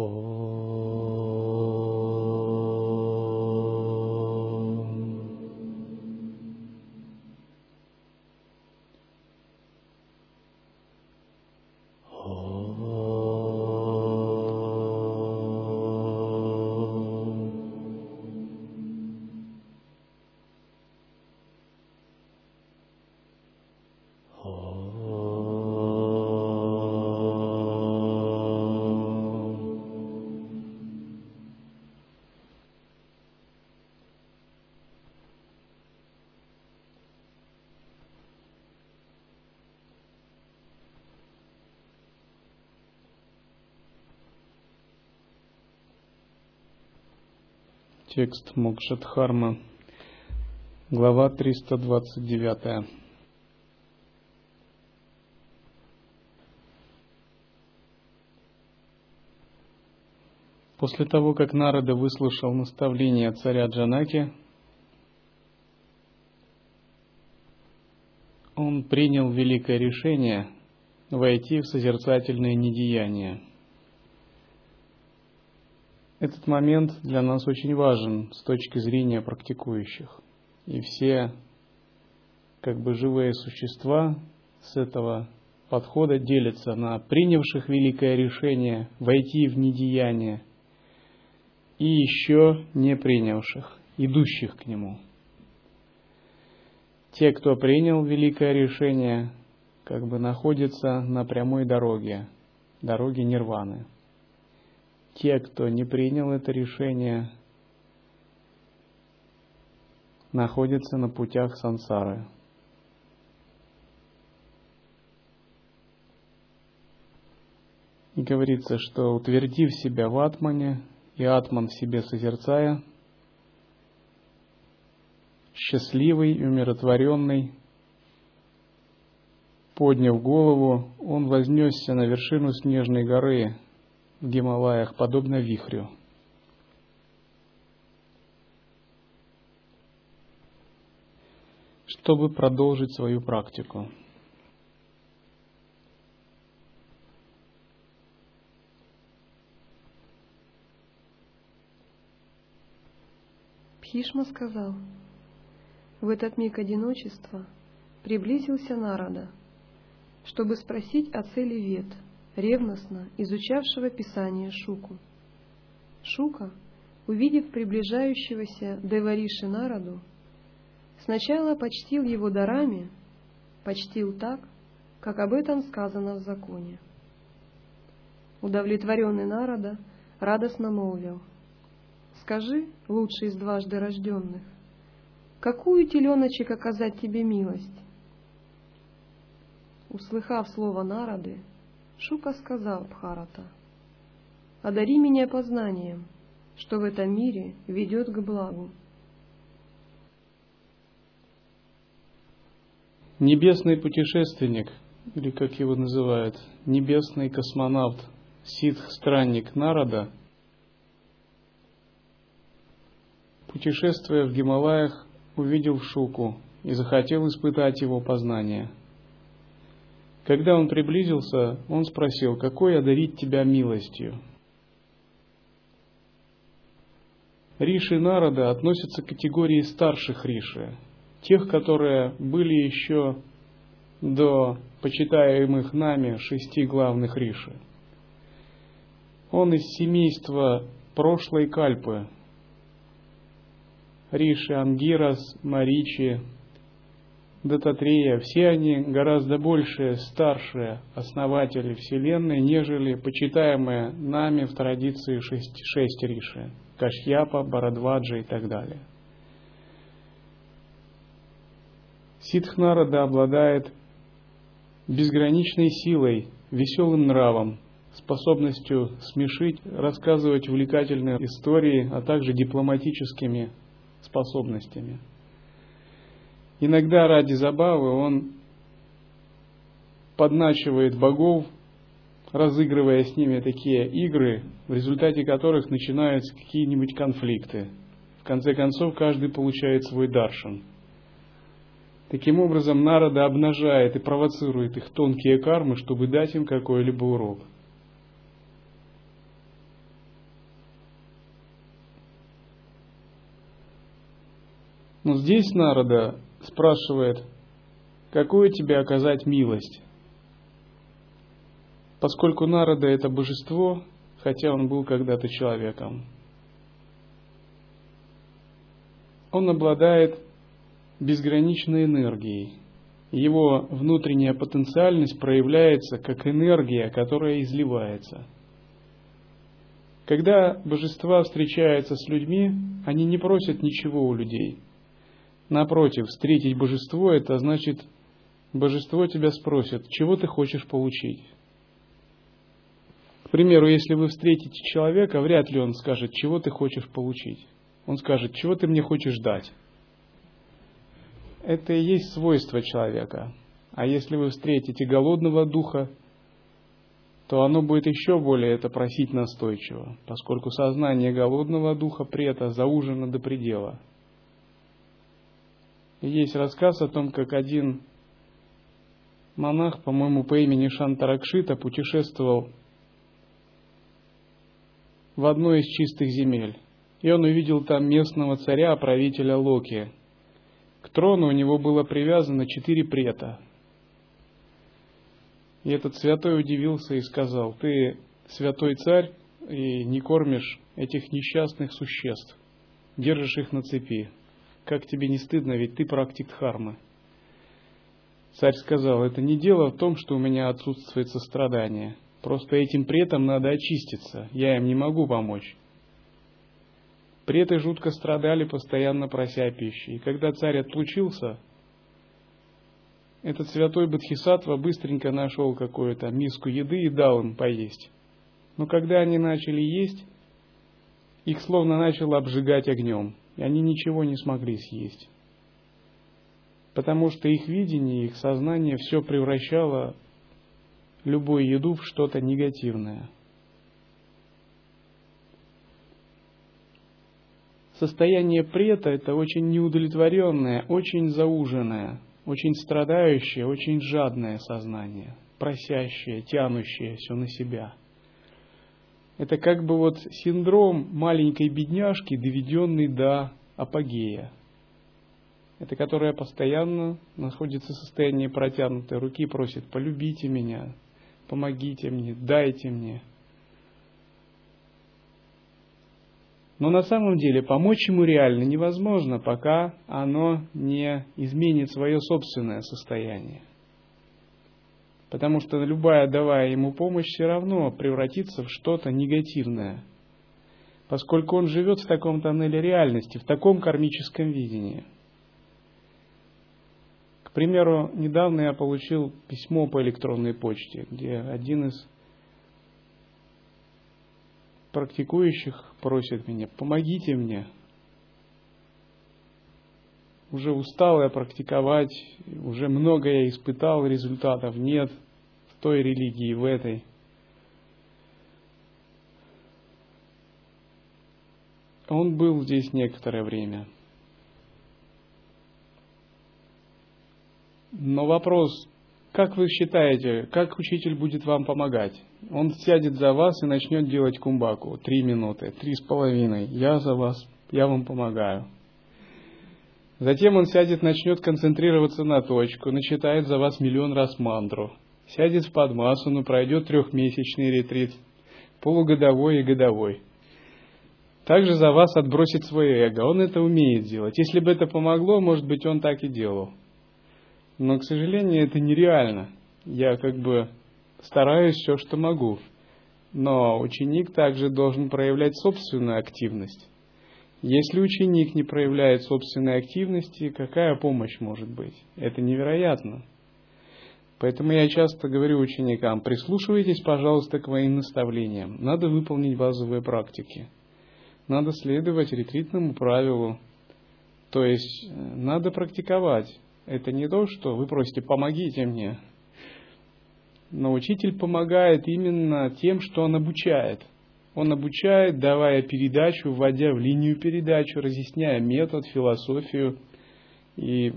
哦。Текст Мокшатхарма, глава 329. После того, как Нарада выслушал наставление царя Джанаки, он принял великое решение войти в созерцательное недеяние – этот момент для нас очень важен с точки зрения практикующих. И все как бы живые существа с этого подхода делятся на принявших великое решение войти в недеяние и еще не принявших, идущих к нему. Те, кто принял великое решение, как бы находятся на прямой дороге, дороге нирваны – те, кто не принял это решение, находятся на путях сансары. И говорится, что утвердив себя в атмане и атман в себе созерцая, счастливый и умиротворенный, подняв голову, он вознесся на вершину снежной горы, в Гималаях, подобно вихрю. Чтобы продолжить свою практику. Пхишма сказал, в этот миг одиночества приблизился Нарада, чтобы спросить о цели вет – ревностно изучавшего Писание Шуку. Шука, увидев приближающегося Девариши народу, сначала почтил его дарами, почтил так, как об этом сказано в законе. Удовлетворенный народа радостно молвил, «Скажи, лучший из дважды рожденных, какую теленочек оказать тебе милость?» Услыхав слово народы, Шука сказал Бхарата, «Одари меня познанием, что в этом мире ведет к благу». Небесный путешественник, или как его называют, небесный космонавт, ситх-странник Нарада, путешествуя в Гималаях, увидел Шуку и захотел испытать его познание – когда он приблизился, он спросил, какой одарить тебя милостью? Риши народа относятся к категории старших риши, тех, которые были еще до почитаемых нами шести главных риши. Он из семейства прошлой кальпы, Риши Ангирас, Маричи, Дататрея, все они гораздо больше, старшие основатели Вселенной, нежели почитаемые нами в традиции шесть, шесть риши, Кашьяпа, Барадваджа и так далее. Сидхнарада обладает безграничной силой, веселым нравом, способностью смешить, рассказывать увлекательные истории, а также дипломатическими способностями – Иногда ради забавы он подначивает богов, разыгрывая с ними такие игры, в результате которых начинаются какие-нибудь конфликты. В конце концов, каждый получает свой даршан. Таким образом, Нарада обнажает и провоцирует их тонкие кармы, чтобы дать им какой-либо урок. Но здесь Народа спрашивает, какую тебе оказать милость? Поскольку Народа это божество, хотя он был когда-то человеком. Он обладает безграничной энергией. Его внутренняя потенциальность проявляется как энергия, которая изливается. Когда божества встречаются с людьми, они не просят ничего у людей. Напротив, встретить божество – это значит, божество тебя спросит, чего ты хочешь получить. К примеру, если вы встретите человека, вряд ли он скажет, чего ты хочешь получить. Он скажет, чего ты мне хочешь дать. Это и есть свойство человека. А если вы встретите голодного духа, то оно будет еще более это просить настойчиво, поскольку сознание голодного духа при это заужено до предела. Есть рассказ о том, как один монах, по-моему, по имени Шантаракшита путешествовал в одной из чистых земель. И он увидел там местного царя, правителя Локи. К трону у него было привязано четыре прета. И этот святой удивился и сказал, ты святой царь и не кормишь этих несчастных существ, держишь их на цепи. Как тебе не стыдно, ведь ты практик дхармы. Царь сказал, это не дело в том, что у меня отсутствует сострадание – Просто этим претам надо очиститься, я им не могу помочь. Преты жутко страдали, постоянно прося пищи. И когда царь отлучился, этот святой Бодхисаттва быстренько нашел какую-то миску еды и дал им поесть. Но когда они начали есть, их словно начало обжигать огнем, и они ничего не смогли съесть. Потому что их видение, их сознание все превращало любую еду в что-то негативное. Состояние прета – это очень неудовлетворенное, очень зауженное, очень страдающее, очень жадное сознание, просящее, тянущее все на себя. Это как бы вот синдром маленькой бедняжки, доведенный до апогея. Это которая постоянно находится в состоянии протянутой руки, просит «полюбите меня», помогите мне, дайте мне. Но на самом деле помочь ему реально невозможно, пока оно не изменит свое собственное состояние. Потому что любая давая ему помощь все равно превратится в что-то негативное, поскольку он живет в таком тоннеле реальности, в таком кармическом видении – к примеру, недавно я получил письмо по электронной почте, где один из практикующих просит меня, помогите мне. Уже устал я практиковать, уже много я испытал, результатов нет в той религии, в этой. Он был здесь некоторое время – Но вопрос, как вы считаете, как учитель будет вам помогать? Он сядет за вас и начнет делать кумбаку. Три минуты, три с половиной. Я за вас, я вам помогаю. Затем он сядет, начнет концентрироваться на точку, начитает за вас миллион раз мантру. Сядет в подмасану, пройдет трехмесячный ретрит, полугодовой и годовой. Также за вас отбросит свое эго. Он это умеет делать. Если бы это помогло, может быть, он так и делал. Но, к сожалению, это нереально. Я как бы стараюсь все, что могу. Но ученик также должен проявлять собственную активность. Если ученик не проявляет собственной активности, какая помощь может быть? Это невероятно. Поэтому я часто говорю ученикам, прислушивайтесь, пожалуйста, к моим наставлениям. Надо выполнить базовые практики. Надо следовать ретритному правилу. То есть э, надо практиковать. Это не то, что вы просите «помогите мне». Но учитель помогает именно тем, что он обучает. Он обучает, давая передачу, вводя в линию передачу, разъясняя метод, философию и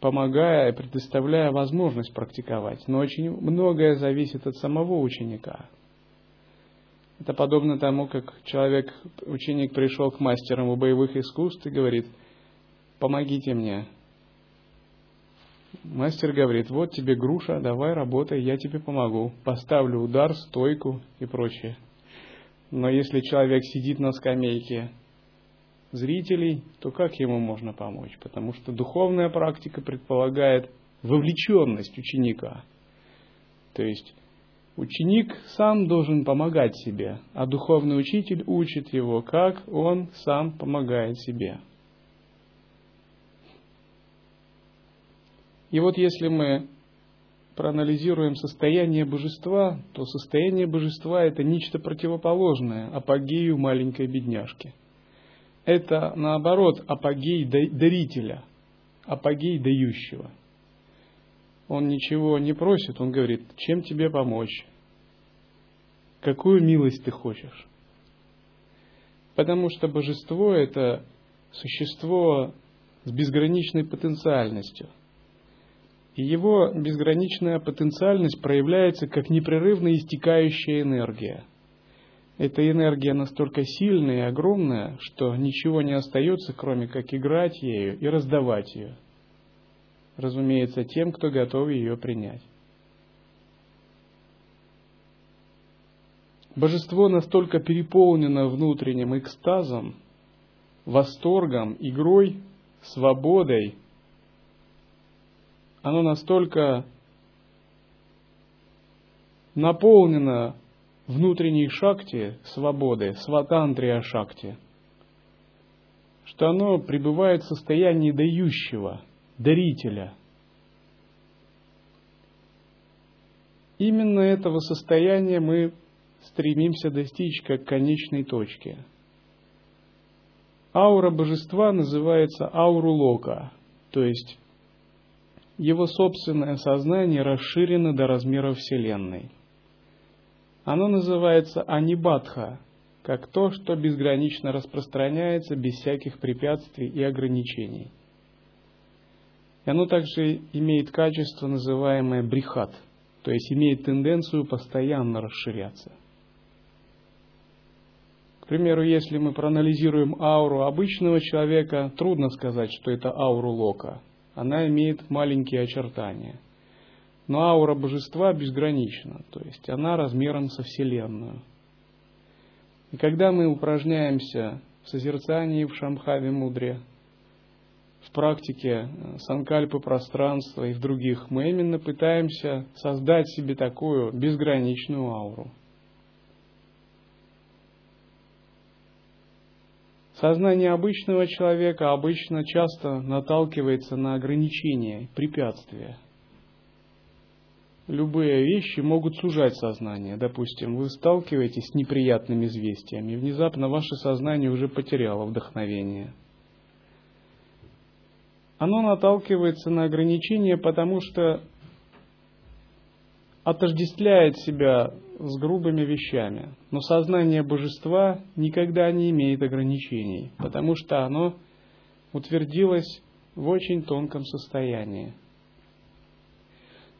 помогая, предоставляя возможность практиковать. Но очень многое зависит от самого ученика. Это подобно тому, как человек, ученик пришел к мастерам боевых искусств и говорит – помогите мне. Мастер говорит, вот тебе груша, давай работай, я тебе помогу. Поставлю удар, стойку и прочее. Но если человек сидит на скамейке зрителей, то как ему можно помочь? Потому что духовная практика предполагает вовлеченность ученика. То есть ученик сам должен помогать себе, а духовный учитель учит его, как он сам помогает себе. И вот если мы проанализируем состояние божества, то состояние божества это нечто противоположное апогею маленькой бедняжки. Это наоборот апогей дарителя, апогей дающего. Он ничего не просит, он говорит, чем тебе помочь, какую милость ты хочешь. Потому что божество это существо с безграничной потенциальностью – и его безграничная потенциальность проявляется как непрерывно истекающая энергия. Эта энергия настолько сильная и огромная, что ничего не остается, кроме как играть ею и раздавать ее. Разумеется, тем, кто готов ее принять. Божество настолько переполнено внутренним экстазом, восторгом, игрой, свободой – оно настолько наполнено внутренней шакти, свободы, сватантрия шакти, что оно пребывает в состоянии дающего, дарителя. Именно этого состояния мы стремимся достичь как конечной точки. Аура божества называется ауру лока, то есть его собственное сознание расширено до размеров Вселенной. Оно называется анибадха, как то, что безгранично распространяется без всяких препятствий и ограничений. И оно также имеет качество, называемое брихат, то есть имеет тенденцию постоянно расширяться. К примеру, если мы проанализируем ауру обычного человека, трудно сказать, что это ауру лока – она имеет маленькие очертания. Но аура божества безгранична, то есть она размером со Вселенную. И когда мы упражняемся в созерцании в Шамхаве Мудре, в практике э, санкальпы пространства и в других, мы именно пытаемся создать себе такую безграничную ауру – Сознание обычного человека обычно часто наталкивается на ограничения, препятствия. Любые вещи могут сужать сознание. Допустим, вы сталкиваетесь с неприятными известиями, и внезапно ваше сознание уже потеряло вдохновение. Оно наталкивается на ограничения, потому что отождествляет себя с грубыми вещами. Но сознание божества никогда не имеет ограничений, потому что оно утвердилось в очень тонком состоянии.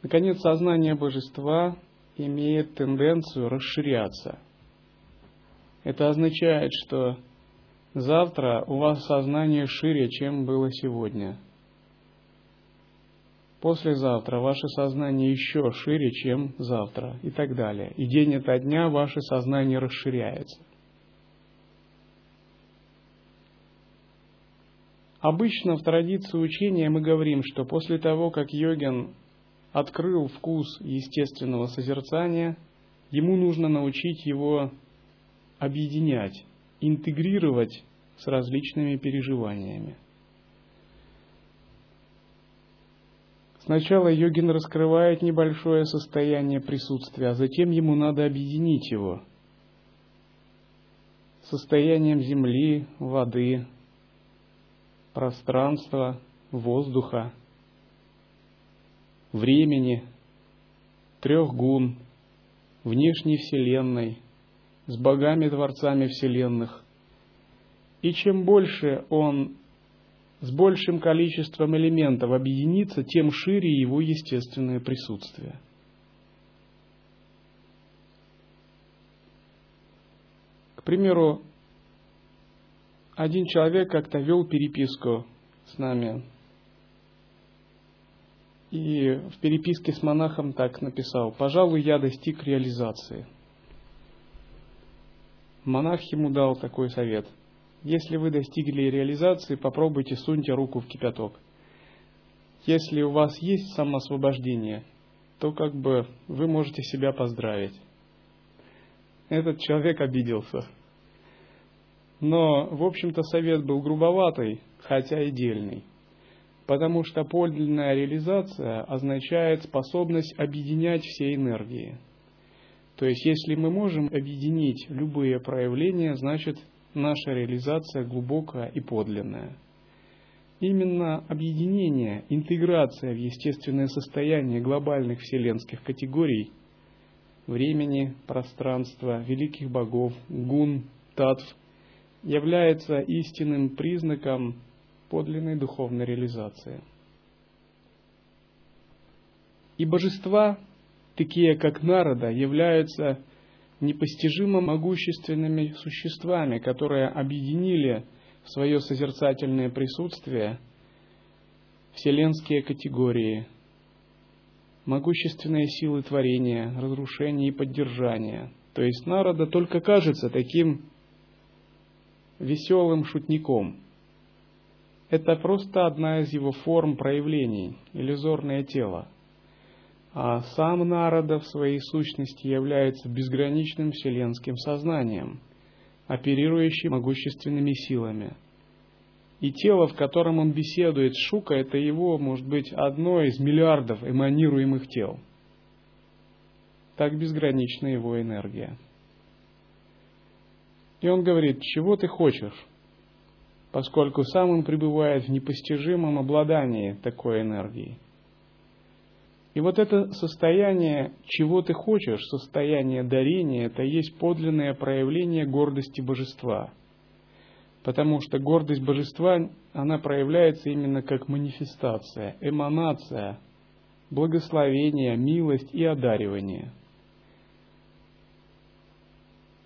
Наконец, сознание божества имеет тенденцию расширяться. Это означает, что завтра у вас сознание шире, чем было сегодня – послезавтра ваше сознание еще шире, чем завтра и так далее. И день ото дня ваше сознание расширяется. Обычно в традиции учения мы говорим, что после того, как йогин открыл вкус естественного созерцания, ему нужно научить его объединять, интегрировать с различными переживаниями. Сначала йогин раскрывает небольшое состояние присутствия, а затем ему надо объединить его состоянием земли, воды, пространства, воздуха, времени, трех гун, внешней Вселенной, с богами-творцами Вселенных. И чем больше он с большим количеством элементов объединиться, тем шире его естественное присутствие. К примеру, один человек как-то вел переписку с нами. И в переписке с монахом так написал, «Пожалуй, я достиг реализации». Монах ему дал такой совет. Если вы достигли реализации, попробуйте суньте руку в кипяток. Если у вас есть самоосвобождение, то как бы вы можете себя поздравить. Этот человек обиделся. Но, в общем-то, совет был грубоватый, хотя и дельный. Потому что подлинная реализация означает способность объединять все энергии. То есть, если мы можем объединить любые проявления, значит, наша реализация глубокая и подлинная. Именно объединение, интеграция в естественное состояние глобальных вселенских категорий времени, пространства, великих богов, гун, татв является истинным признаком подлинной духовной реализации. И божества, такие как Народа, являются непостижимо могущественными существами, которые объединили в свое созерцательное присутствие вселенские категории, могущественные силы творения, разрушения и поддержания. То есть Народа только кажется таким веселым шутником. Это просто одна из его форм проявлений, иллюзорное тело. А сам Народа в своей сущности является безграничным вселенским сознанием, оперирующим могущественными силами. И тело, в котором он беседует Шука, это его, может быть, одно из миллиардов эманируемых тел. Так безгранична его энергия. И он говорит, чего ты хочешь? Поскольку сам он пребывает в непостижимом обладании такой энергией. И вот это состояние, чего ты хочешь, состояние дарения, это есть подлинное проявление гордости божества. Потому что гордость божества, она проявляется именно как манифестация, эманация, благословение, милость и одаривание –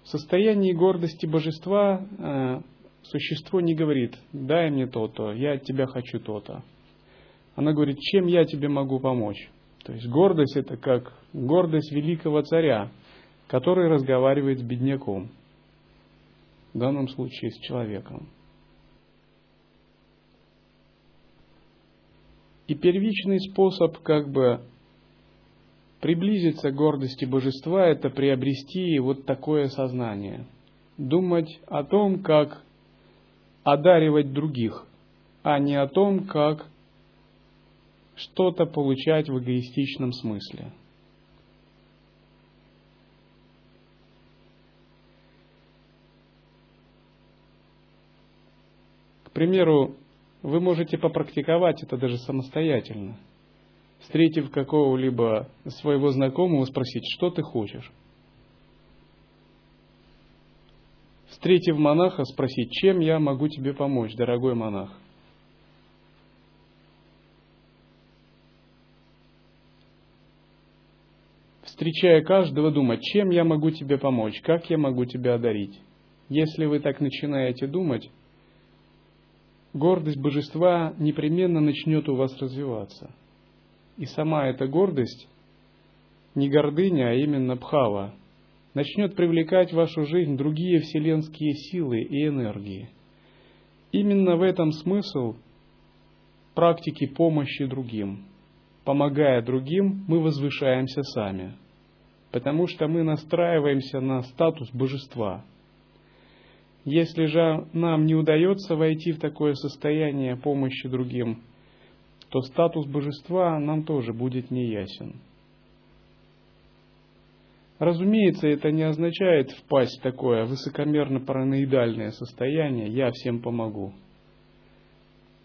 в состоянии гордости божества э, существо не говорит, дай мне то-то, я от тебя хочу то-то. Она говорит, чем я тебе могу помочь? То есть гордость это как гордость великого царя, который разговаривает с бедняком, в данном случае с человеком. И первичный способ как бы Приблизиться к гордости божества – это приобрести вот такое сознание. Думать о том, как одаривать других, а не о том, как что-то получать в эгоистичном смысле. К примеру, вы можете попрактиковать это даже самостоятельно – встретив какого-либо своего знакомого, спросить, что ты хочешь. Встретив монаха, спросить, чем я могу тебе помочь, дорогой монах. Встречая каждого, думать, чем я могу тебе помочь, как я могу тебя одарить. Если вы так начинаете думать, гордость божества непременно начнет у вас развиваться – и сама эта гордость, не гордыня, а именно бхава, начнет привлекать в вашу жизнь другие вселенские силы и энергии. Именно в этом смысл практики помощи другим. Помогая другим, мы возвышаемся сами, потому что мы настраиваемся на статус божества. Если же нам не удается войти в такое состояние помощи другим, то статус божества нам тоже будет неясен. Разумеется, это не означает впасть в такое высокомерно-параноидальное состояние «я всем помогу».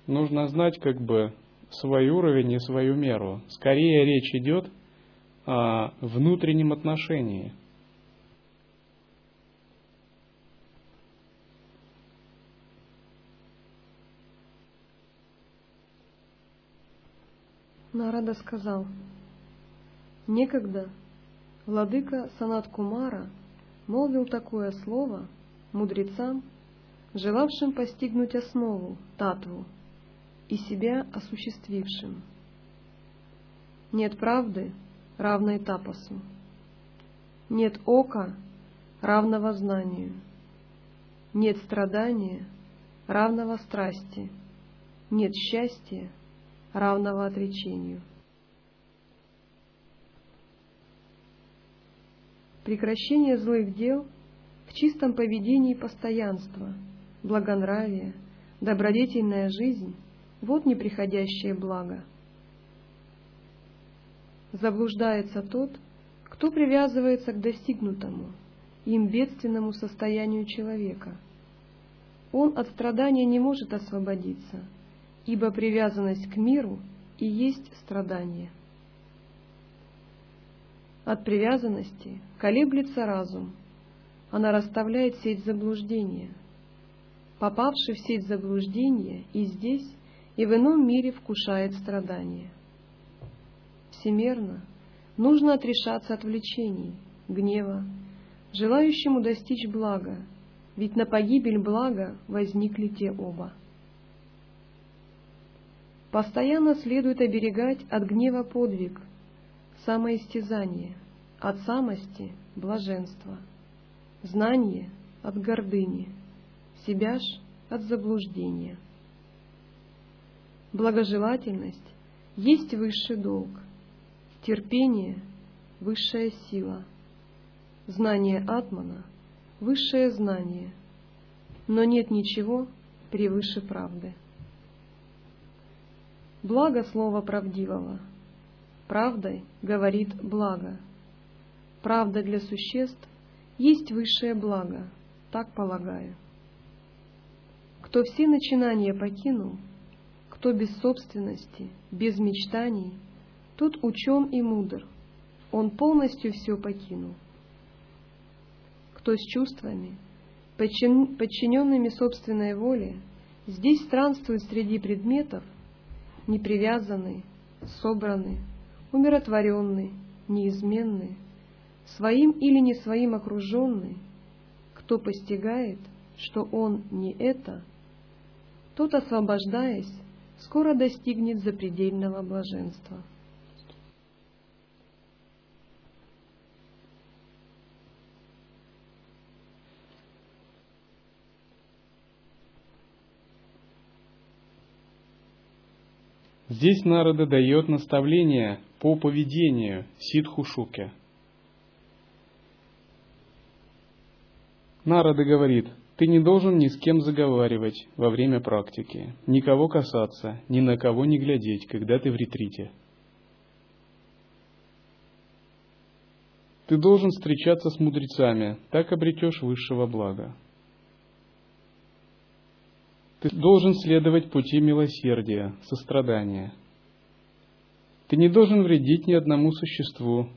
Нужно знать как бы свой уровень и свою меру. Скорее речь идет о внутреннем отношении – Нарада сказал, «Некогда владыка Санат Кумара молвил такое слово мудрецам, желавшим постигнуть основу, татву, и себя осуществившим. Нет правды, равной тапосу. Нет ока, равного знанию. Нет страдания, равного страсти. Нет счастья, равного отречению. Прекращение злых дел в чистом поведении постоянства, благонравие, добродетельная жизнь – вот неприходящее благо. Заблуждается тот, кто привязывается к достигнутому, им бедственному состоянию человека. Он от страдания не может освободиться, ибо привязанность к миру и есть страдание. От привязанности колеблется разум, она расставляет сеть заблуждения. Попавший в сеть заблуждения и здесь, и в ином мире вкушает страдания. Всемерно нужно отрешаться от влечений, гнева, желающему достичь блага, ведь на погибель блага возникли те оба. Постоянно следует оберегать от гнева подвиг, самоистязание, от самости – блаженство, знание – от гордыни, себя ж – от заблуждения. Благожелательность есть высший долг, терпение – высшая сила, знание Атмана – высшее знание, но нет ничего превыше правды. Благо слова правдивого – Правдой говорит благо. Правда для существ есть высшее благо, так полагаю. Кто все начинания покинул, кто без собственности, без мечтаний, тот учен и мудр, он полностью все покинул. Кто с чувствами, подчиненными собственной воле, здесь странствует среди предметов, непривязанный, собранный, умиротворенный, неизменный, своим или не своим окруженный, кто постигает, что он не это, тот, освобождаясь, скоро достигнет запредельного блаженства. Здесь Нарада дает наставление по поведению Сидхушуке. Нарада говорит, ты не должен ни с кем заговаривать во время практики, никого касаться, ни на кого не глядеть, когда ты в ретрите. Ты должен встречаться с мудрецами, так обретешь высшего блага. Ты должен следовать пути милосердия, сострадания. Ты не должен вредить ни одному существу,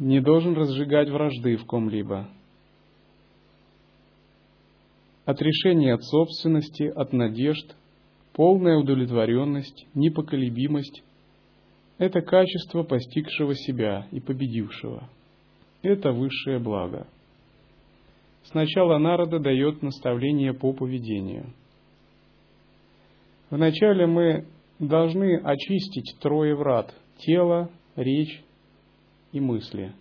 не должен разжигать вражды в ком-либо. Отрешение от собственности, от надежд, полная удовлетворенность, непоколебимость – это качество постигшего себя и победившего. Это высшее благо – Сначала Нарада дает наставление по поведению. Вначале мы должны очистить трое врат – тело, речь и мысли.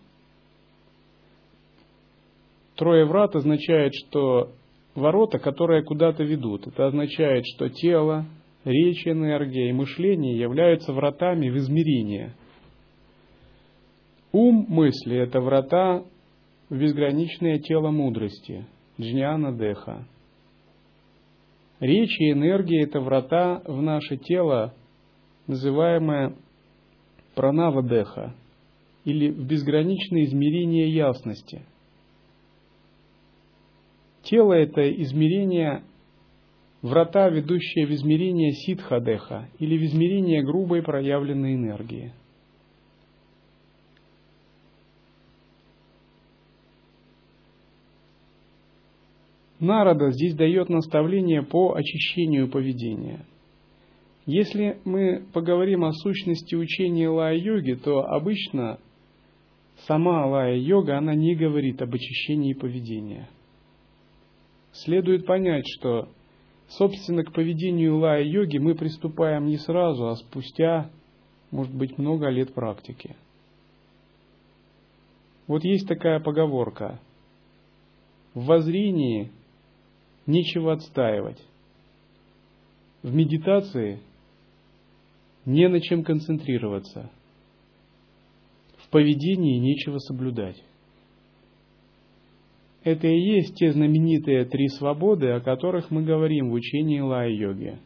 Трое врат означает, что ворота, которые куда-то ведут. Это означает, что тело, речь, энергия и мышление являются вратами в измерение. Ум мысли – это врата в безграничное тело мудрости, джняна деха. Речь и энергия – это врата в наше тело, называемое пранава деха, или в безграничное измерение ясности. Тело – это измерение, врата, ведущие в измерение ситха-деха, или в измерение грубой проявленной энергии – Нарада здесь дает наставление по очищению поведения. Если мы поговорим о сущности учения лая-йоги, то обычно сама лая-йога, она не говорит об очищении поведения. Следует понять, что Собственно, к поведению лая-йоги мы приступаем не сразу, а спустя, может быть, много лет практики. Вот есть такая поговорка. В воззрении нечего отстаивать. В медитации не на чем концентрироваться. В поведении нечего соблюдать. Это и есть те знаменитые три свободы, о которых мы говорим в учении лай-йоги.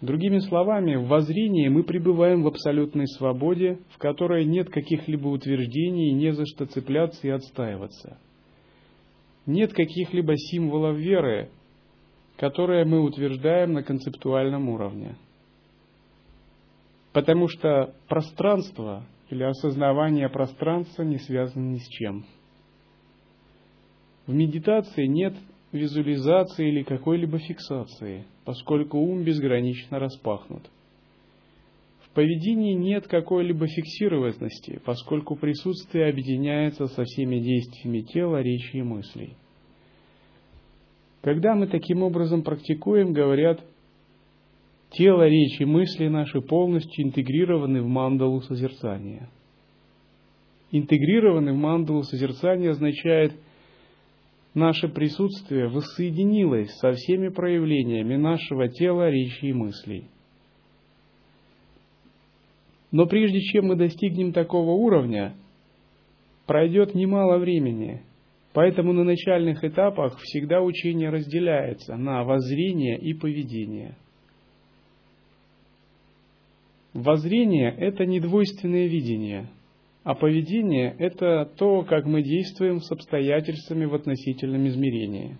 Другими словами, в воззрении мы пребываем в абсолютной свободе, в которой нет каких-либо утверждений, не за что цепляться и отстаиваться. Нет каких-либо символов веры, которые мы утверждаем на концептуальном уровне. Потому что пространство или осознавание пространства не связано ни с чем. В медитации нет визуализации или какой-либо фиксации, поскольку ум безгранично распахнут. Поведении нет какой-либо фиксированности, поскольку присутствие объединяется со всеми действиями тела, речи и мыслей. Когда мы таким образом практикуем, говорят, тело, речь и мысли наши полностью интегрированы в мандалу созерцания. Интегрированы в мандалу созерцания означает – наше присутствие воссоединилось со всеми проявлениями нашего тела, речи и мыслей. Но прежде чем мы достигнем такого уровня, пройдет немало времени, поэтому на начальных этапах всегда учение разделяется на воззрение и поведение. Воззрение – это недвойственное видение – а поведение – это то, как мы действуем с обстоятельствами в относительном измерении.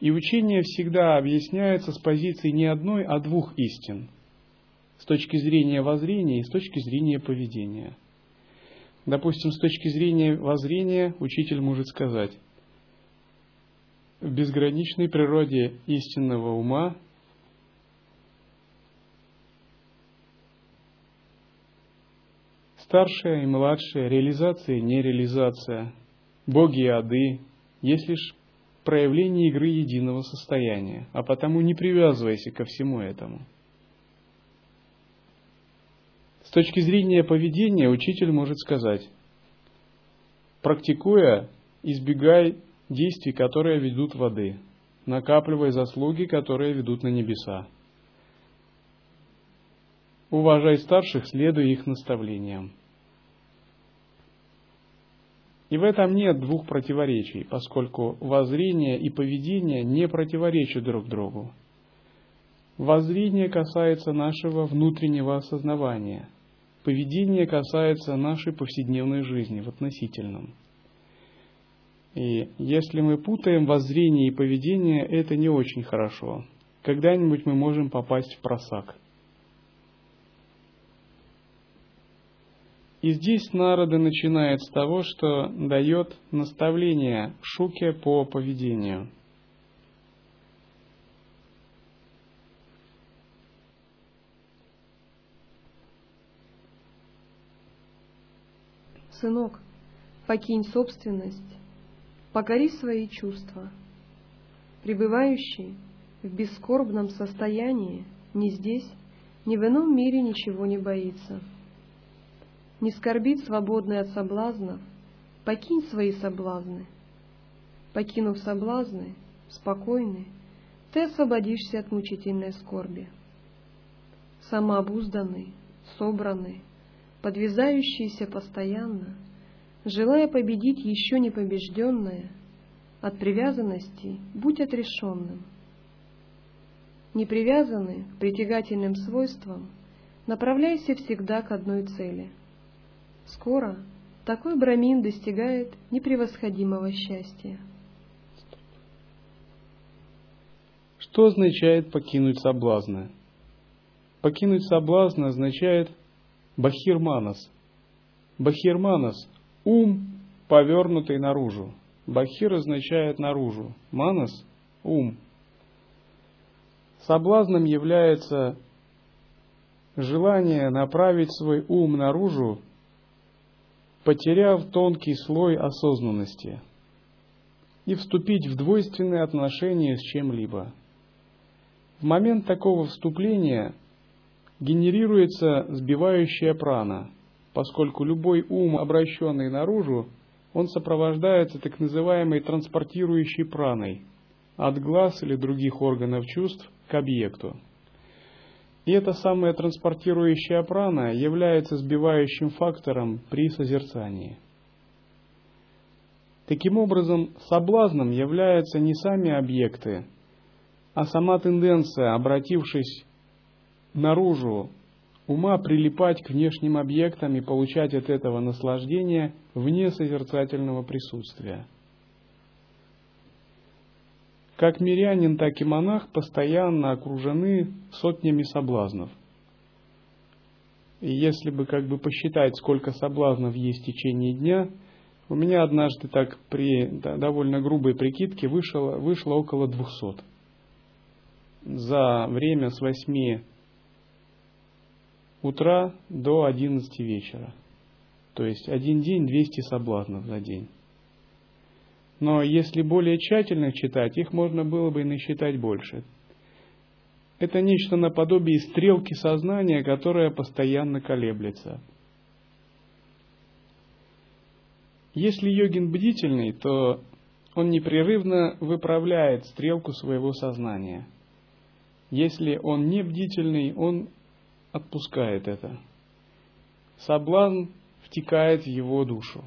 И учение всегда объясняется с позиции не одной, а двух истин. С точки зрения воззрения и с точки зрения поведения. Допустим, с точки зрения воззрения учитель может сказать, в безграничной природе истинного ума Старшая и младшая, реализация и нереализация, боги и ады, есть лишь проявление игры единого состояния, а потому не привязывайся ко всему этому. С точки зрения поведения учитель может сказать, практикуя, избегай действий, которые ведут воды, накапливай заслуги, которые ведут на небеса. Уважай старших, следуй их наставлениям. И в этом нет двух противоречий, поскольку воззрение и поведение не противоречат друг другу. Воззрение касается нашего внутреннего осознавания, поведение касается нашей повседневной жизни в относительном. И если мы путаем воззрение и поведение, это не очень хорошо. Когда-нибудь мы можем попасть в просак – И здесь Нарада начинает с того, что дает наставление Шуке по поведению. Сынок, покинь собственность, покори свои чувства. Пребывающий в бескорбном состоянии ни здесь, ни в ином мире ничего не боится – не скорбит свободный от соблазнов, покинь свои соблазны. Покинув соблазны, спокойный, ты освободишься от мучительной скорби. Самообузданный, собранный, подвязающийся постоянно, желая победить еще не побежденное, от привязанностей будь отрешенным. Непривязанный к притягательным свойствам, направляйся всегда к одной цели — Скоро такой брамин достигает непревосходимого счастья. Что означает покинуть соблазны? Покинуть соблазны означает бахирманас. Бахирманас – ум, повернутый наружу. Бахир означает наружу, манас – ум. Соблазном является желание направить свой ум наружу потеряв тонкий слой осознанности и вступить в двойственные отношения с чем-либо. В момент такого вступления генерируется сбивающая прана, поскольку любой ум, обращенный наружу, он сопровождается так называемой транспортирующей праной от глаз или других органов чувств к объекту. И эта самая транспортирующая прана является сбивающим фактором при созерцании. Таким образом, соблазном являются не сами объекты, а сама тенденция, обратившись наружу ума, прилипать к внешним объектам и получать от этого наслаждение вне созерцательного присутствия. Как мирянин, так и монах постоянно окружены сотнями соблазнов. И если бы как бы посчитать, сколько соблазнов есть в течение дня, у меня однажды так при довольно грубой прикидке вышло, вышло около 200 за время с 8 утра до 11 вечера. То есть один день 200 соблазнов за день. Но если более тщательно читать, их можно было бы и насчитать больше. Это нечто наподобие стрелки сознания, которая постоянно колеблется. Если йогин бдительный, то он непрерывно выправляет стрелку своего сознания – если он не бдительный, он отпускает это. Соблазн втекает в его душу.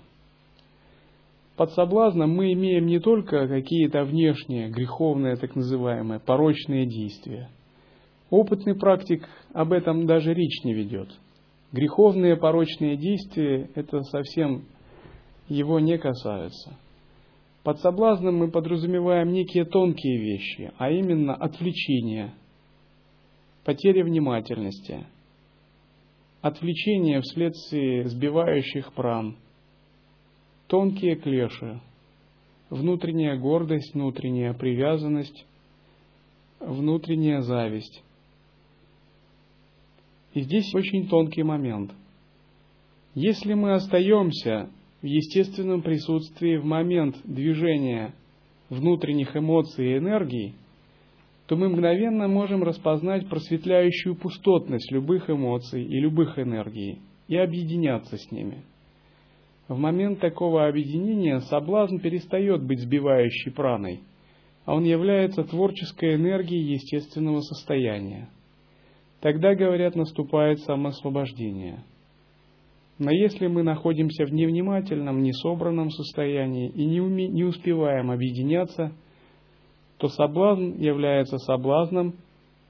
Под соблазном мы имеем не только какие-то внешние, греховные, так называемые, порочные действия. Опытный практик об этом даже речь не ведет. Греховные, порочные действия – это совсем его не касаются. Под соблазном мы подразумеваем некие тонкие вещи, а именно отвлечение – потеря внимательности, отвлечение вследствие сбивающих пран, тонкие клеши, внутренняя гордость, внутренняя привязанность, внутренняя зависть. И здесь очень тонкий момент. Если мы остаемся в естественном присутствии в момент движения внутренних эмоций и энергий, то мы мгновенно можем распознать просветляющую пустотность любых эмоций и любых энергий и объединяться с ними. В момент такого объединения соблазн перестает быть сбивающей праной, а он является творческой энергией естественного состояния. Тогда, говорят, наступает самоосвобождение. Но если мы находимся в невнимательном, несобранном состоянии и не, уме, не успеваем объединяться – то соблазн является соблазном,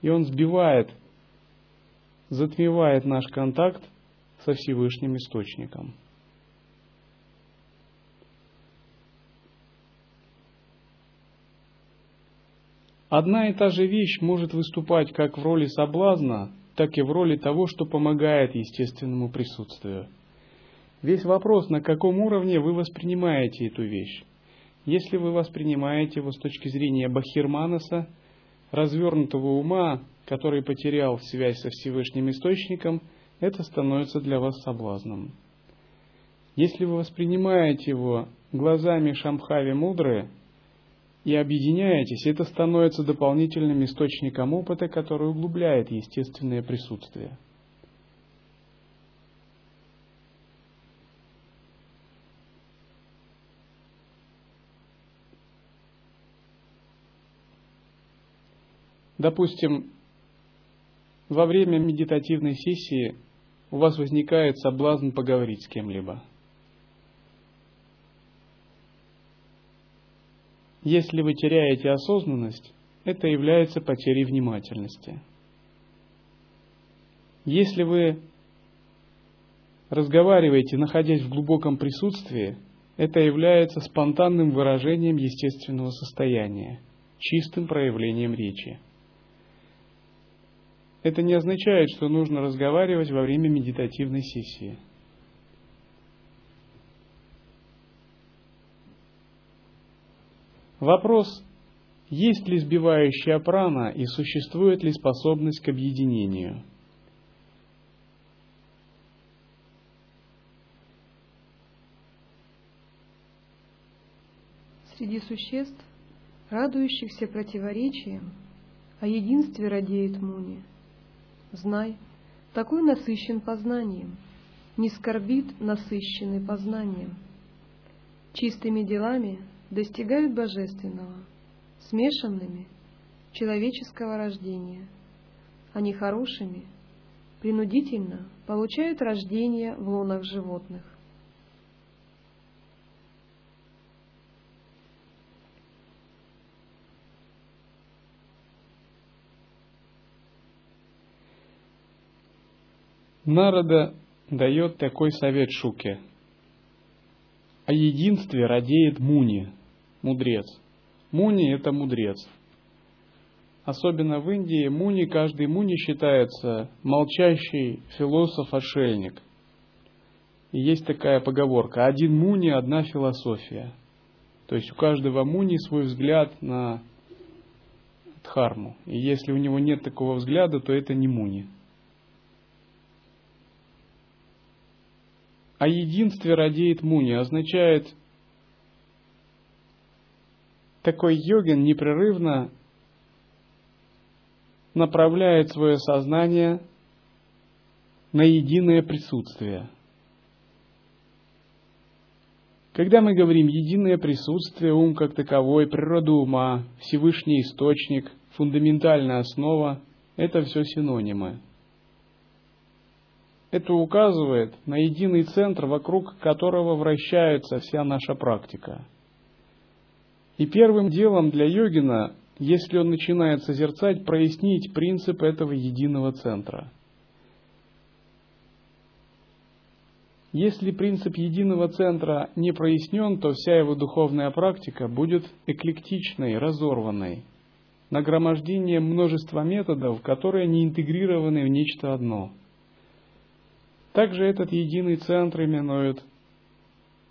и он сбивает, затмевает наш контакт со Всевышним Источником. Одна и та же вещь может выступать как в роли соблазна, так и в роли того, что помогает естественному присутствию. Весь вопрос, на каком уровне вы воспринимаете эту вещь. Если вы воспринимаете его с точки зрения Бахирманаса, развернутого ума, который потерял связь со Всевышним Источником, это становится для вас соблазном. Если вы воспринимаете его глазами Шамхави мудрые и объединяетесь, это становится дополнительным источником опыта, который углубляет естественное присутствие – Допустим, во время медитативной сессии у вас возникает соблазн поговорить с кем-либо. Если вы теряете осознанность, это является потерей внимательности. Если вы разговариваете, находясь в глубоком присутствии, это является спонтанным выражением естественного состояния, чистым проявлением речи. Это не означает, что нужно разговаривать во время медитативной сессии. Вопрос, есть ли сбивающая прана и существует ли способность к объединению. Среди существ, радующихся противоречиям, о единстве радеет Муни. Знай, такой насыщен познанием, не скорбит насыщенный познанием. Чистыми делами достигают божественного, смешанными — человеческого рождения, а нехорошими — принудительно получают рождение в лунах животных. Нарада дает такой совет Шуке. О единстве радеет Муни, мудрец. Муни – это мудрец. Особенно в Индии Муни, каждый Муни считается молчащий философ-отшельник. И есть такая поговорка «один Муни – одна философия». То есть у каждого Муни свой взгляд на Дхарму. И если у него нет такого взгляда, то это не Муни – о единстве радеет муни означает такой йогин непрерывно направляет свое сознание на единое присутствие. Когда мы говорим единое присутствие, ум как таковой, природа ума, Всевышний источник, фундаментальная основа, это все синонимы. Это указывает на единый центр, вокруг которого вращается вся наша практика. И первым делом для йогина, если он начинает созерцать, прояснить принцип этого единого центра. Если принцип единого центра не прояснен, то вся его духовная практика будет эклектичной, разорванной, нагромождением множества методов, которые не интегрированы в нечто одно – также этот единый центр именуют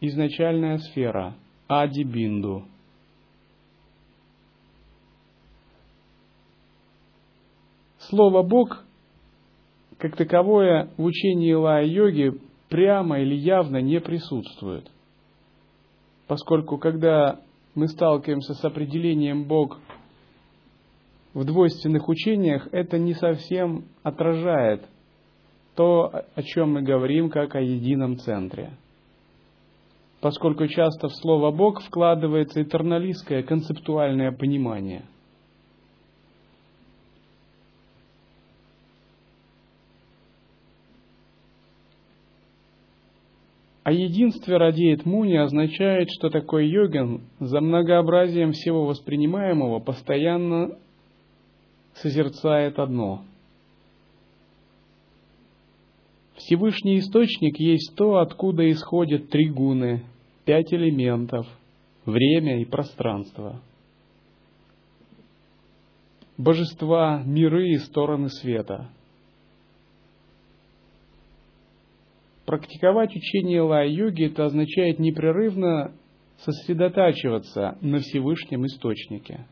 изначальная сфера Ади-Бинду. Слово «Бог» как таковое в учении Лая-йоги прямо или явно не присутствует. Поскольку когда мы сталкиваемся с определением Бог в двойственных учениях, это не совсем отражает то, о чем мы говорим, как о едином центре. Поскольку часто в слово «Бог» вкладывается этерналистское концептуальное понимание. О единстве радеет Муни означает, что такой йогин за многообразием всего воспринимаемого постоянно созерцает одно – Всевышний Источник есть то, откуда исходят три гуны, пять элементов, время и пространство. Божества, миры и стороны света. Практиковать учение лай-йоги это означает непрерывно сосредотачиваться на Всевышнем Источнике –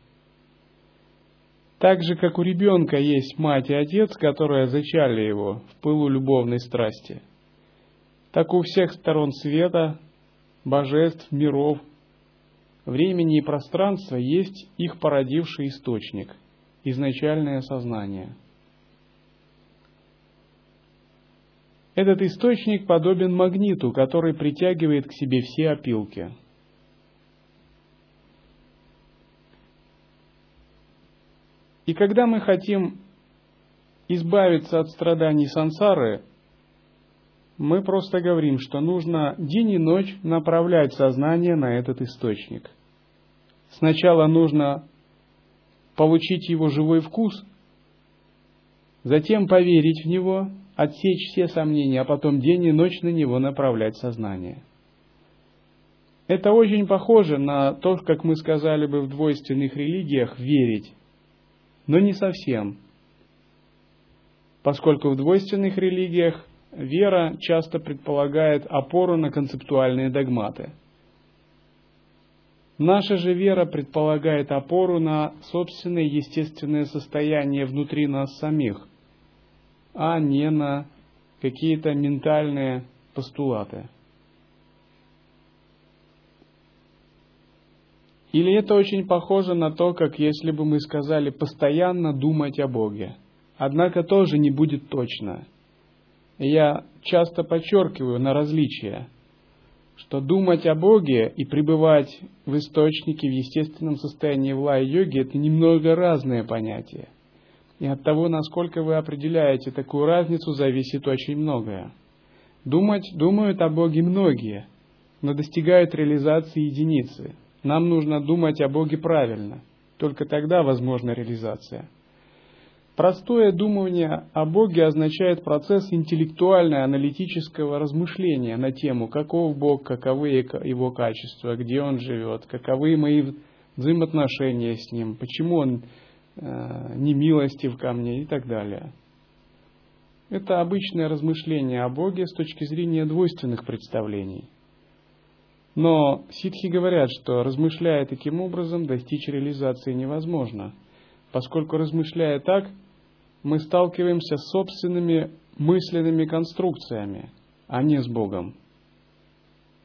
так же, как у ребенка есть мать и отец, которые зачали его в пылу любовной страсти, так у всех сторон света, божеств, миров, времени и пространства есть их породивший источник, изначальное сознание. Этот источник подобен магниту, который притягивает к себе все опилки – И когда мы хотим избавиться от страданий сансары, мы просто говорим, что нужно день и ночь направлять сознание на этот источник. Сначала нужно получить его живой вкус, затем поверить в него, отсечь все сомнения, а потом день и ночь на него направлять сознание. Это очень похоже на то, как мы сказали бы в двойственных религиях, верить но не совсем, поскольку в двойственных религиях вера часто предполагает опору на концептуальные догматы. Наша же вера предполагает опору на собственное естественное состояние внутри нас самих, а не на какие-то ментальные постулаты. Или это очень похоже на то, как если бы мы сказали постоянно думать о Боге. Однако тоже не будет точно. я часто подчеркиваю на различия, что думать о Боге и пребывать в источнике в естественном состоянии в лай-йоге – это немного разные понятия. И от того, насколько вы определяете такую разницу, зависит очень многое. Думать, думают о Боге многие, но достигают реализации единицы. Нам нужно думать о Боге правильно. Только тогда возможна реализация. Простое думание о Боге означает процесс интеллектуально-аналитического размышления на тему, каков Бог, каковы Его качества, где Он живет, каковы мои взаимоотношения с Ним, почему Он э, не милостив ко мне и так далее. Это обычное размышление о Боге с точки зрения двойственных представлений. Но ситхи говорят, что размышляя таким образом, достичь реализации невозможно, поскольку размышляя так, мы сталкиваемся с собственными мысленными конструкциями, а не с Богом.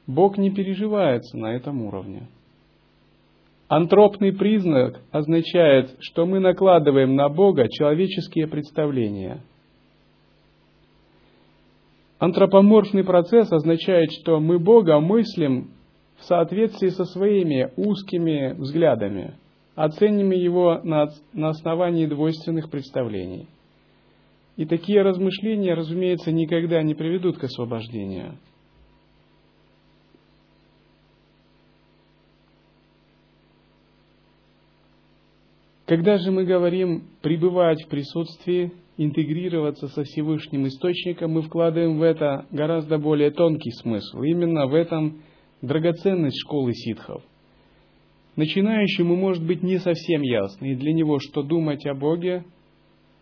Бог не переживается на этом уровне. Антропный признак означает, что мы накладываем на Бога человеческие представления – Антропоморфный процесс означает, что мы Бога мыслим в соответствии со своими узкими взглядами, оценим его на, на основании двойственных представлений. И такие размышления, разумеется, никогда не приведут к освобождению. Когда же мы говорим пребывать в присутствии, интегрироваться со Всевышним Источником, мы вкладываем в это гораздо более тонкий смысл. Именно в этом драгоценность школы ситхов. Начинающему может быть не совсем ясно, и для него, что думать о Боге,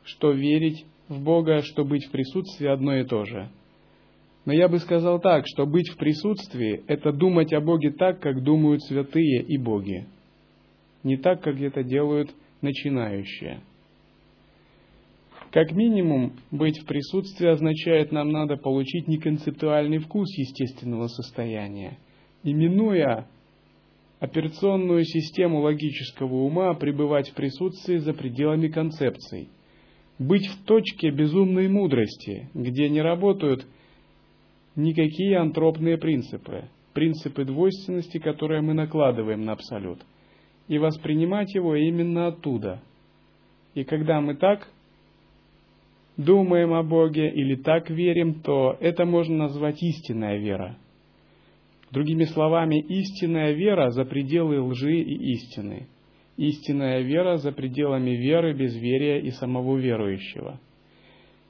что верить в Бога, что быть в присутствии одно и то же. Но я бы сказал так, что быть в присутствии – это думать о Боге так, как думают святые и боги. Не так, как это делают начинающие – как минимум, быть в присутствии означает, нам надо получить неконцептуальный вкус естественного состояния, именуя операционную систему логического ума пребывать в присутствии за пределами концепций, быть в точке безумной мудрости, где не работают никакие антропные принципы, принципы двойственности, которые мы накладываем на абсолют, и воспринимать его именно оттуда. И когда мы так думаем о Боге или так верим, то это можно назвать истинная вера. Другими словами, истинная вера за пределы лжи и истины. Истинная вера за пределами веры, безверия и самого верующего.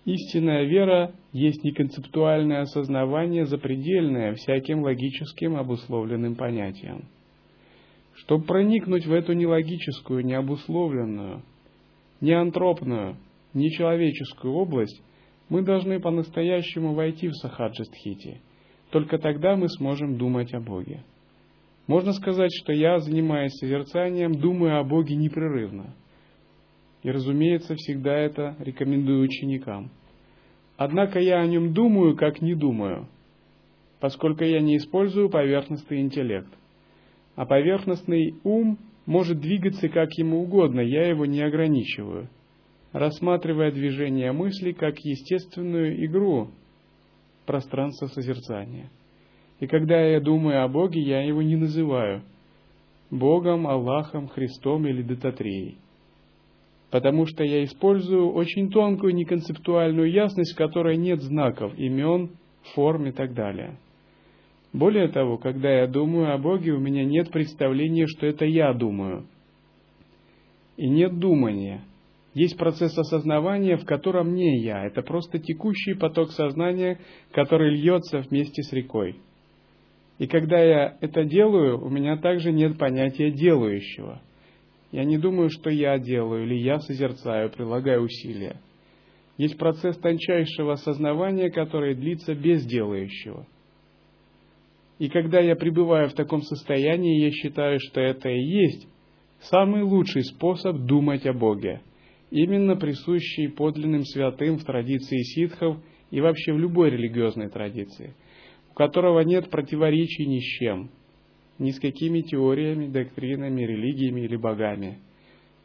Истинная вера есть неконцептуальное осознавание, запредельное всяким логическим обусловленным понятиям. Чтобы проникнуть в эту нелогическую, необусловленную, неантропную, нечеловеческую область, мы должны по-настоящему войти в сахаджастхити. Только тогда мы сможем думать о Боге. Можно сказать, что я, занимаясь созерцанием, думаю о Боге непрерывно. И, разумеется, всегда это рекомендую ученикам. Однако я о нем думаю, как не думаю, поскольку я не использую поверхностный интеллект. А поверхностный ум может двигаться как ему угодно, я его не ограничиваю – рассматривая движение мысли как естественную игру пространства созерцания. И когда я думаю о Боге, я его не называю Богом, Аллахом, Христом или Дататреей. Потому что я использую очень тонкую неконцептуальную ясность, в которой нет знаков, имен, форм и так далее. Более того, когда я думаю о Боге, у меня нет представления, что это я думаю. И нет думания – есть процесс осознавания, в котором не я. Это просто текущий поток сознания, который льется вместе с рекой. И когда я это делаю, у меня также нет понятия делающего. Я не думаю, что я делаю или я созерцаю, прилагаю усилия. Есть процесс тончайшего осознавания, который длится без делающего. И когда я пребываю в таком состоянии, я считаю, что это и есть самый лучший способ думать о Боге – именно присущий подлинным святым в традиции ситхов и вообще в любой религиозной традиции, у которого нет противоречий ни с чем. ни с какими теориями, доктринами, религиями или богами,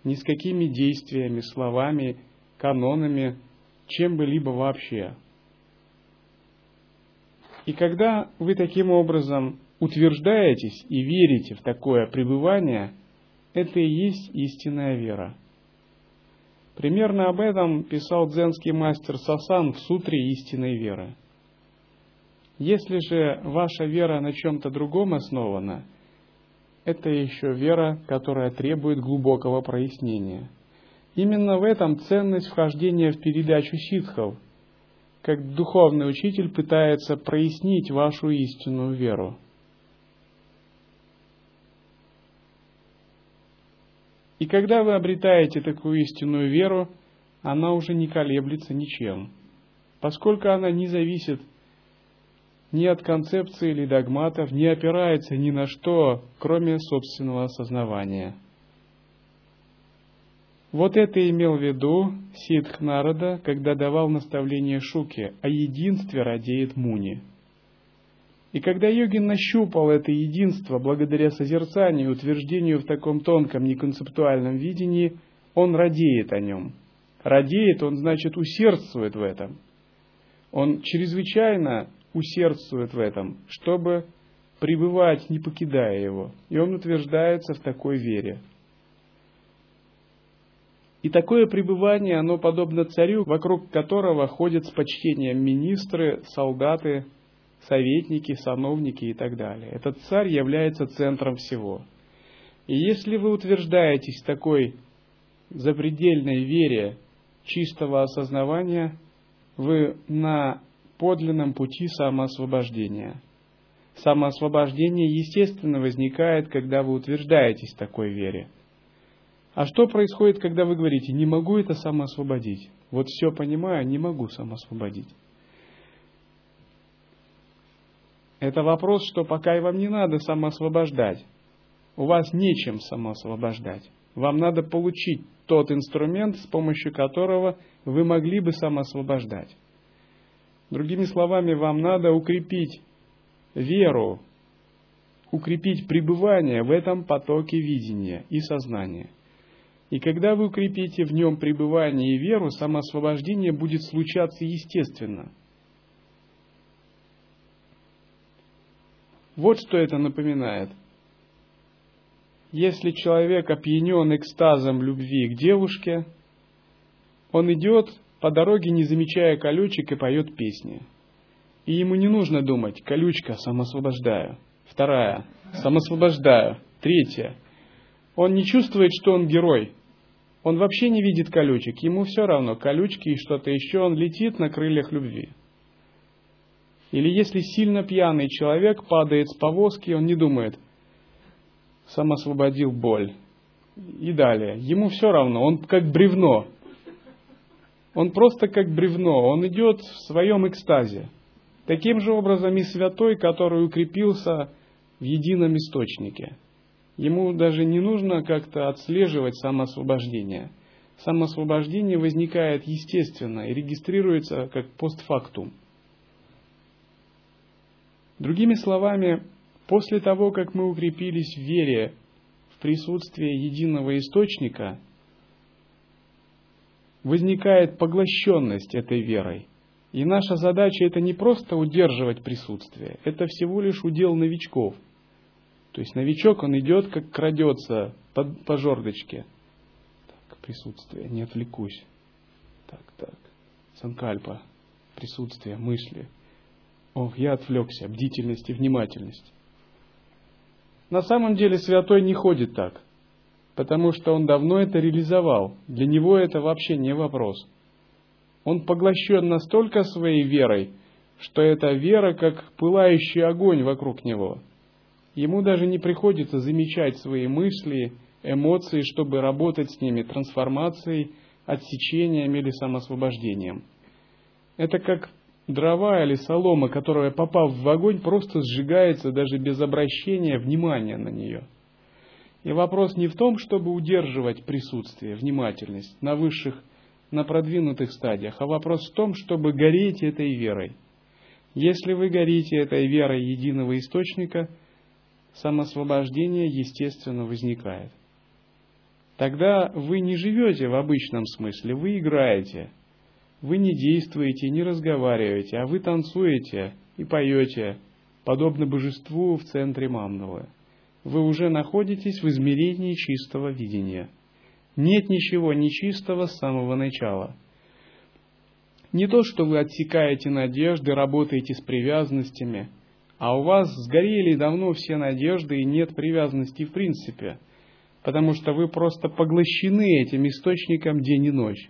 ни с какими действиями, словами, канонами, чем бы либо вообще. И когда вы таким образом утверждаетесь и верите в такое пребывание, это и есть истинная вера. Примерно об этом писал дзенский мастер Сасан в сутре истинной веры. Если же ваша вера на чем-то другом основана, это еще вера, которая требует глубокого прояснения. Именно в этом ценность вхождения в передачу ситхов, как духовный учитель пытается прояснить вашу истинную веру. И когда вы обретаете такую истинную веру, она уже не колеблется ничем, поскольку она не зависит ни от концепции или догматов, не опирается ни на что, кроме собственного осознавания. Вот это имел в виду Сидх Нарада, когда давал наставление Шуке о единстве радеет Муни. И когда йогин нащупал это единство благодаря созерцанию и утверждению в таком тонком неконцептуальном видении, он радеет о нем. Радеет, он значит усердствует в этом. Он чрезвычайно усердствует в этом, чтобы пребывать, не покидая его. И он утверждается в такой вере. И такое пребывание, оно подобно царю, вокруг которого ходят с почтением министры, солдаты, советники, сановники и так далее. Этот царь является центром всего. И если вы утверждаетесь такой запредельной вере чистого осознавания, вы на подлинном пути самоосвобождения. Самоосвобождение, естественно, возникает, когда вы утверждаетесь такой вере. А что происходит, когда вы говорите, не могу это самоосвободить? Вот все понимаю, не могу самоосвободить. Это вопрос, что пока и вам не надо самоосвобождать. У вас нечем самоосвобождать. Вам надо получить тот инструмент, с помощью которого вы могли бы самоосвобождать. Другими словами, вам надо укрепить веру, укрепить пребывание в этом потоке видения и сознания. И когда вы укрепите в нем пребывание и веру, самоосвобождение будет случаться естественно – Вот что это напоминает. Если человек опьянен экстазом любви к девушке, он идет по дороге, не замечая колючек, и поет песни. И ему не нужно думать, колючка, самосвобождаю. Вторая, самосвобождаю. Третья. Он не чувствует, что он герой. Он вообще не видит колючек. Ему все равно, колючки и что-то еще. Он летит на крыльях любви. Или если сильно пьяный человек падает с повозки, он не думает, сам освободил боль. И далее. Ему все равно, он как бревно. Он просто как бревно, он идет в своем экстазе. Таким же образом и святой, который укрепился в едином источнике. Ему даже не нужно как-то отслеживать самоосвобождение. Самоосвобождение возникает естественно и регистрируется как постфактум. Другими словами, после того, как мы укрепились в вере в присутствие единого источника, возникает поглощенность этой верой. И наша задача это не просто удерживать присутствие, это всего лишь удел новичков. То есть новичок, он идет, как крадется по, по жердочке. Так, присутствие, не отвлекусь. Так, так. Санкальпа, присутствие, мысли – Ох, я отвлекся, бдительность и внимательность. На самом деле святой не ходит так, потому что он давно это реализовал. Для него это вообще не вопрос. Он поглощен настолько своей верой, что эта вера как пылающий огонь вокруг него. Ему даже не приходится замечать свои мысли, эмоции, чтобы работать с ними трансформацией, отсечением или самосвобождением. Это как дрова или солома, которая, попав в огонь, просто сжигается даже без обращения внимания на нее. И вопрос не в том, чтобы удерживать присутствие, внимательность на высших, на продвинутых стадиях, а вопрос в том, чтобы гореть этой верой. Если вы горите этой верой единого источника, самосвобождение естественно возникает. Тогда вы не живете в обычном смысле, вы играете. Вы не действуете, не разговариваете, а вы танцуете и поете, подобно божеству в центре Мамнова. Вы уже находитесь в измерении чистого видения. Нет ничего нечистого с самого начала. Не то, что вы отсекаете надежды, работаете с привязанностями – а у вас сгорели давно все надежды и нет привязанности в принципе, потому что вы просто поглощены этим источником день и ночь.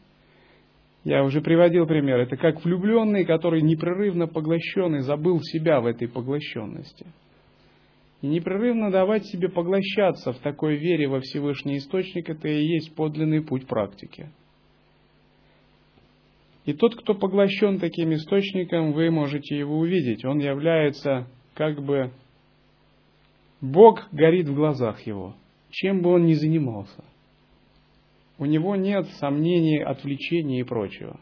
Я уже приводил пример. Это как влюбленный, который непрерывно поглощен забыл себя в этой поглощенности. И непрерывно давать себе поглощаться в такой вере во Всевышний Источник, это и есть подлинный путь практики. И тот, кто поглощен таким источником, вы можете его увидеть. Он является как бы Бог горит в глазах его, чем бы он ни занимался. У него нет сомнений, отвлечений и прочего.